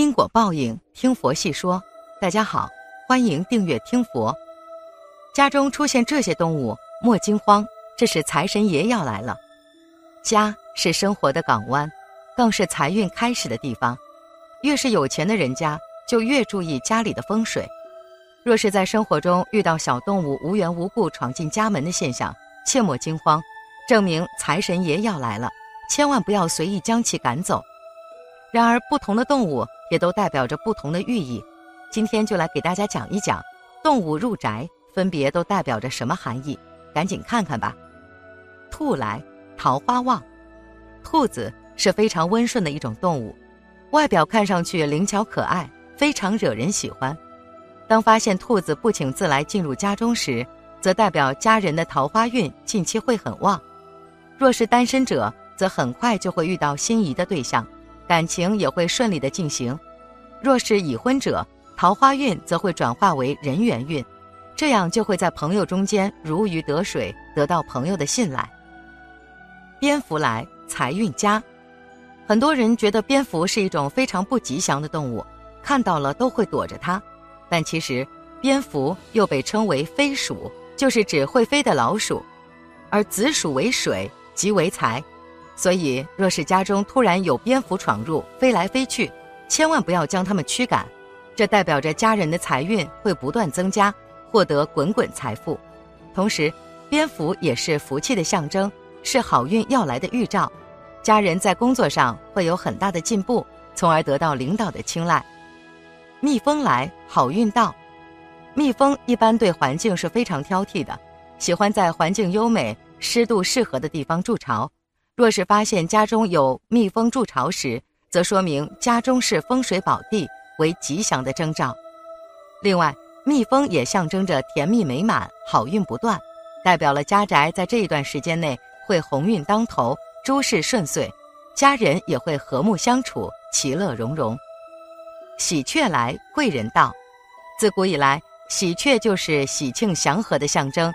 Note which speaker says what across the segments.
Speaker 1: 因果报应，听佛细说。大家好，欢迎订阅听佛。家中出现这些动物，莫惊慌，这是财神爷要来了。家是生活的港湾，更是财运开始的地方。越是有钱的人家，就越注意家里的风水。若是在生活中遇到小动物无缘无故闯进家门的现象，切莫惊慌，证明财神爷要来了，千万不要随意将其赶走。然而，不同的动物也都代表着不同的寓意。今天就来给大家讲一讲，动物入宅分别都代表着什么含义。赶紧看看吧。兔来，桃花旺。兔子是非常温顺的一种动物，外表看上去灵巧可爱，非常惹人喜欢。当发现兔子不请自来进入家中时，则代表家人的桃花运近期会很旺。若是单身者，则很快就会遇到心仪的对象。感情也会顺利的进行，若是已婚者，桃花运则会转化为人缘运，这样就会在朋友中间如鱼得水，得到朋友的信赖。蝙蝠来，财运佳。很多人觉得蝙蝠是一种非常不吉祥的动物，看到了都会躲着它，但其实蝙蝠又被称为飞鼠，就是指会飞的老鼠，而子鼠为水，即为财。所以，若是家中突然有蝙蝠闯入，飞来飞去，千万不要将它们驱赶，这代表着家人的财运会不断增加，获得滚滚财富。同时，蝙蝠也是福气的象征，是好运要来的预兆。家人在工作上会有很大的进步，从而得到领导的青睐。蜜蜂来，好运到。蜜蜂一般对环境是非常挑剔的，喜欢在环境优美、湿度适合的地方筑巢。若是发现家中有蜜蜂筑巢时，则说明家中是风水宝地，为吉祥的征兆。另外，蜜蜂也象征着甜蜜美满、好运不断，代表了家宅在这一段时间内会鸿运当头、诸事顺遂，家人也会和睦相处、其乐融融。喜鹊来，贵人到。自古以来，喜鹊就是喜庆祥和的象征。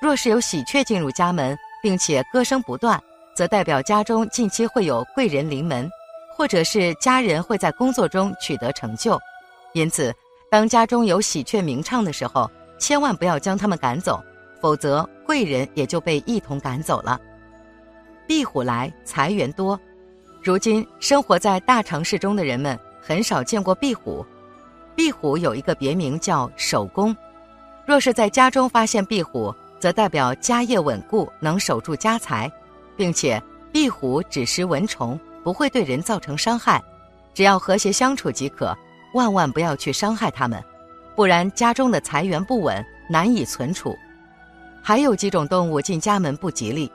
Speaker 1: 若是有喜鹊进入家门，并且歌声不断。则代表家中近期会有贵人临门，或者是家人会在工作中取得成就。因此，当家中有喜鹊鸣唱的时候，千万不要将它们赶走，否则贵人也就被一同赶走了。壁虎来，财源多。如今生活在大城市中的人们很少见过壁虎。壁虎有一个别名叫守宫。若是在家中发现壁虎，则代表家业稳固，能守住家财。并且，壁虎只食蚊虫，不会对人造成伤害，只要和谐相处即可，万万不要去伤害它们，不然家中的财源不稳，难以存储。还有几种动物进家门不吉利，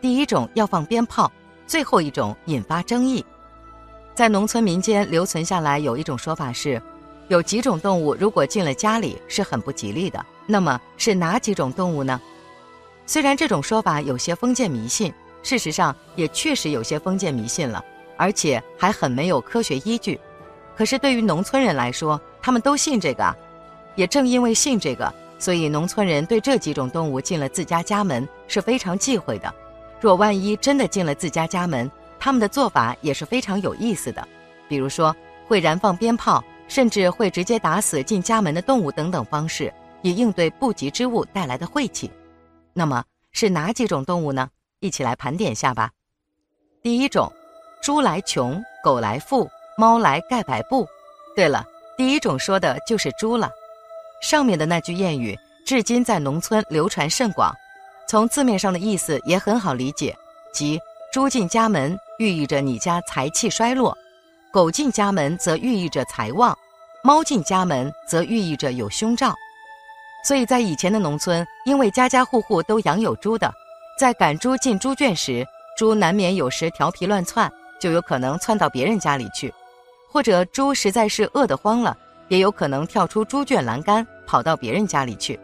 Speaker 1: 第一种要放鞭炮，最后一种引发争议。在农村民间留存下来有一种说法是，有几种动物如果进了家里是很不吉利的。那么是哪几种动物呢？虽然这种说法有些封建迷信。事实上，也确实有些封建迷信了，而且还很没有科学依据。可是对于农村人来说，他们都信这个，也正因为信这个，所以农村人对这几种动物进了自家家门是非常忌讳的。若万一真的进了自家家门，他们的做法也是非常有意思的，比如说会燃放鞭炮，甚至会直接打死进家门的动物等等方式，以应对不吉之物带来的晦气。那么是哪几种动物呢？一起来盘点下吧。第一种，猪来穷，狗来富，猫来盖白布。对了，第一种说的就是猪了。上面的那句谚语，至今在农村流传甚广。从字面上的意思也很好理解，即猪进家门寓意着你家财气衰落，狗进家门则寓意着财旺，猫进家门则寓意着有凶兆。所以在以前的农村，因为家家户户都养有猪的。在赶猪进猪圈时，猪难免有时调皮乱窜，就有可能窜到别人家里去；或者猪实在是饿得慌了，也有可能跳出猪圈栏杆，跑到别人家里去。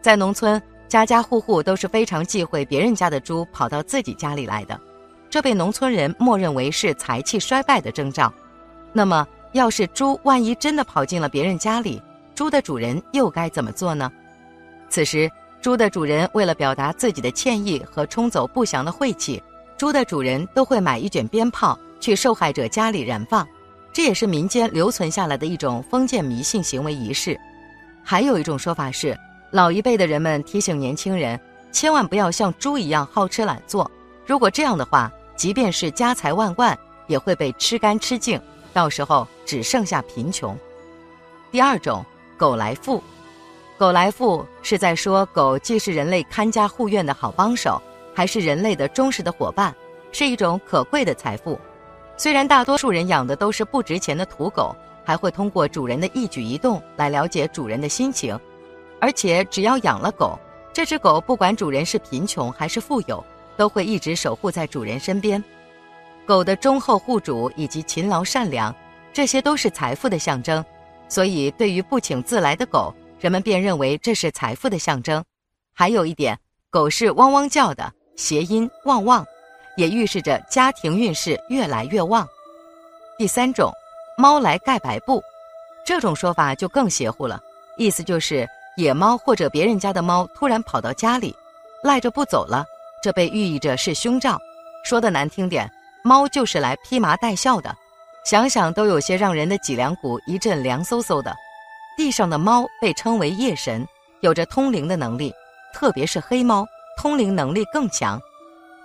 Speaker 1: 在农村，家家户户都是非常忌讳别人家的猪跑到自己家里来的，这被农村人默认为是财气衰败的征兆。那么，要是猪万一真的跑进了别人家里，猪的主人又该怎么做呢？此时。猪的主人为了表达自己的歉意和冲走不祥的晦气，猪的主人都会买一卷鞭炮去受害者家里燃放，这也是民间留存下来的一种封建迷信行为仪式。还有一种说法是，老一辈的人们提醒年轻人，千万不要像猪一样好吃懒做。如果这样的话，即便是家财万贯，也会被吃干吃净，到时候只剩下贫穷。第二种，狗来富。狗来富是在说狗既是人类看家护院的好帮手，还是人类的忠实的伙伴，是一种可贵的财富。虽然大多数人养的都是不值钱的土狗，还会通过主人的一举一动来了解主人的心情，而且只要养了狗，这只狗不管主人是贫穷还是富有，都会一直守护在主人身边。狗的忠厚护主以及勤劳善良，这些都是财富的象征，所以对于不请自来的狗。人们便认为这是财富的象征，还有一点，狗是汪汪叫的，谐音旺旺，也预示着家庭运势越来越旺。第三种，猫来盖白布，这种说法就更邪乎了，意思就是野猫或者别人家的猫突然跑到家里，赖着不走了，这被寓意着是凶兆。说的难听点，猫就是来披麻戴孝的，想想都有些让人的脊梁骨一阵凉飕飕的。地上的猫被称为夜神，有着通灵的能力，特别是黑猫，通灵能力更强。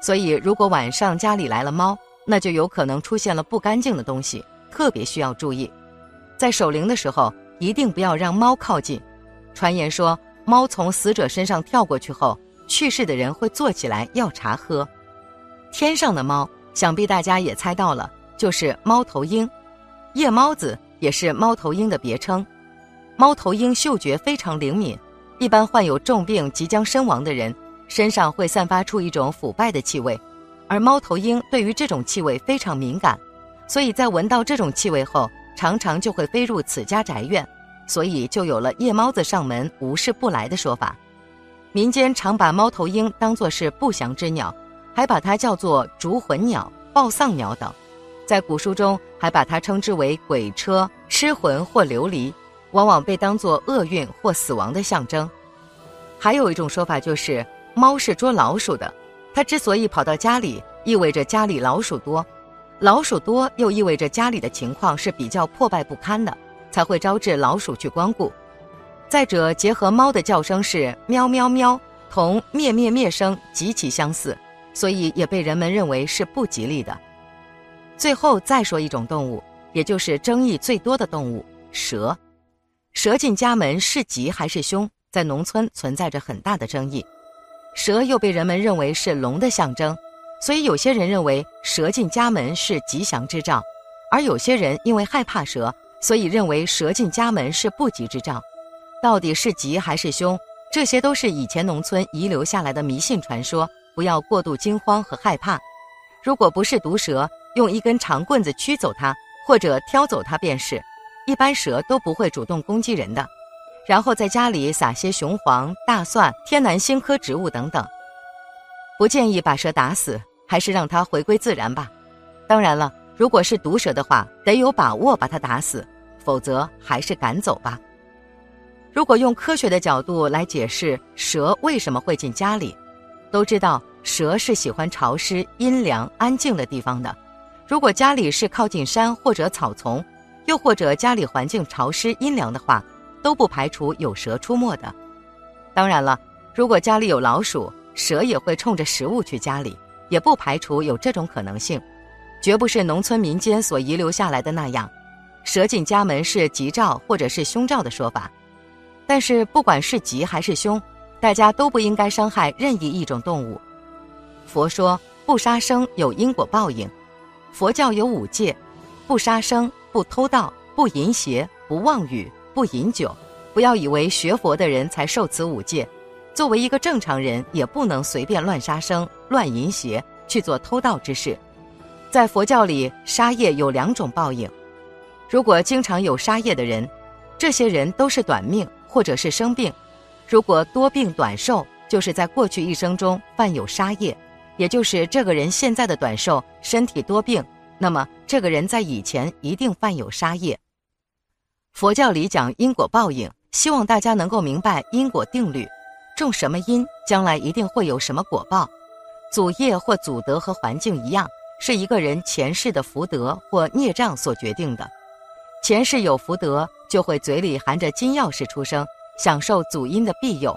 Speaker 1: 所以，如果晚上家里来了猫，那就有可能出现了不干净的东西，特别需要注意。在守灵的时候，一定不要让猫靠近。传言说，猫从死者身上跳过去后，去世的人会坐起来要茶喝。天上的猫，想必大家也猜到了，就是猫头鹰。夜猫子也是猫头鹰的别称。猫头鹰嗅觉非常灵敏，一般患有重病即将身亡的人身上会散发出一种腐败的气味，而猫头鹰对于这种气味非常敏感，所以在闻到这种气味后，常常就会飞入此家宅院，所以就有了夜猫子上门无事不来的说法。民间常把猫头鹰当作是不祥之鸟，还把它叫做逐魂鸟、报丧鸟等，在古书中还把它称之为鬼车、失魂或流离。往往被当作厄运或死亡的象征。还有一种说法就是，猫是捉老鼠的，它之所以跑到家里，意味着家里老鼠多，老鼠多又意味着家里的情况是比较破败不堪的，才会招致老鼠去光顾。再者，结合猫的叫声是喵喵喵，同灭灭灭声极其相似，所以也被人们认为是不吉利的。最后再说一种动物，也就是争议最多的动物——蛇。蛇进家门是吉还是凶，在农村存在着很大的争议。蛇又被人们认为是龙的象征，所以有些人认为蛇进家门是吉祥之兆，而有些人因为害怕蛇，所以认为蛇进家门是不吉之兆。到底是吉还是凶，这些都是以前农村遗留下来的迷信传说，不要过度惊慌和害怕。如果不是毒蛇，用一根长棍子驱走它，或者挑走它便是。一般蛇都不会主动攻击人的，然后在家里撒些雄黄、大蒜、天南星科植物等等。不建议把蛇打死，还是让它回归自然吧。当然了，如果是毒蛇的话，得有把握把它打死，否则还是赶走吧。如果用科学的角度来解释蛇为什么会进家里，都知道蛇是喜欢潮湿、阴凉、安静的地方的。如果家里是靠近山或者草丛，又或者家里环境潮湿阴凉的话，都不排除有蛇出没的。当然了，如果家里有老鼠，蛇也会冲着食物去家里，也不排除有这种可能性。绝不是农村民间所遗留下来的那样，蛇进家门是吉兆或者是凶兆的说法。但是不管是吉还是凶，大家都不应该伤害任意一种动物。佛说不杀生有因果报应，佛教有五戒，不杀生。不偷盗，不淫邪，不妄语，不饮酒。不要以为学佛的人才受此五戒，作为一个正常人，也不能随便乱杀生、乱淫邪，去做偷盗之事。在佛教里，杀业有两种报应。如果经常有杀业的人，这些人都是短命或者是生病；如果多病短寿，就是在过去一生中犯有杀业，也就是这个人现在的短寿，身体多病。那么，这个人在以前一定犯有杀业。佛教里讲因果报应，希望大家能够明白因果定律：种什么因，将来一定会有什么果报。祖业或祖德和环境一样，是一个人前世的福德或孽障所决定的。前世有福德，就会嘴里含着金钥匙出生，享受祖荫的庇佑；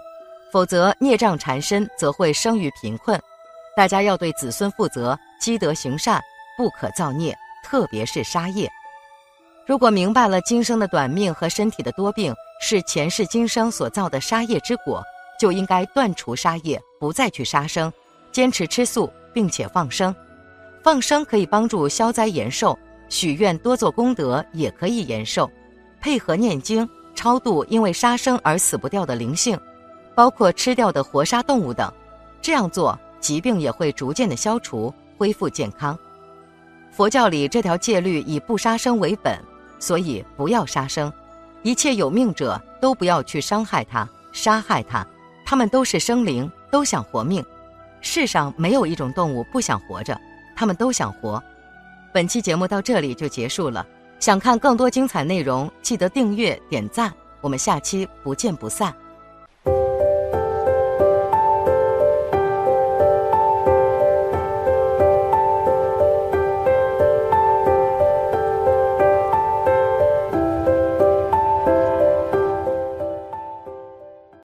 Speaker 1: 否则孽障缠身，则会生于贫困。大家要对子孙负责，积德行善，不可造孽，特别是杀业。如果明白了今生的短命和身体的多病是前世今生所造的杀业之果，就应该断除杀业，不再去杀生，坚持吃素，并且放生。放生可以帮助消灾延寿，许愿多做功德也可以延寿。配合念经超度因为杀生而死不掉的灵性，包括吃掉的活杀动物等，这样做。疾病也会逐渐的消除，恢复健康。佛教里这条戒律以不杀生为本，所以不要杀生。一切有命者都不要去伤害它、杀害它，他们都是生灵，都想活命。世上没有一种动物不想活着，他们都想活。本期节目到这里就结束了。想看更多精彩内容，记得订阅点赞。我们下期不见不散。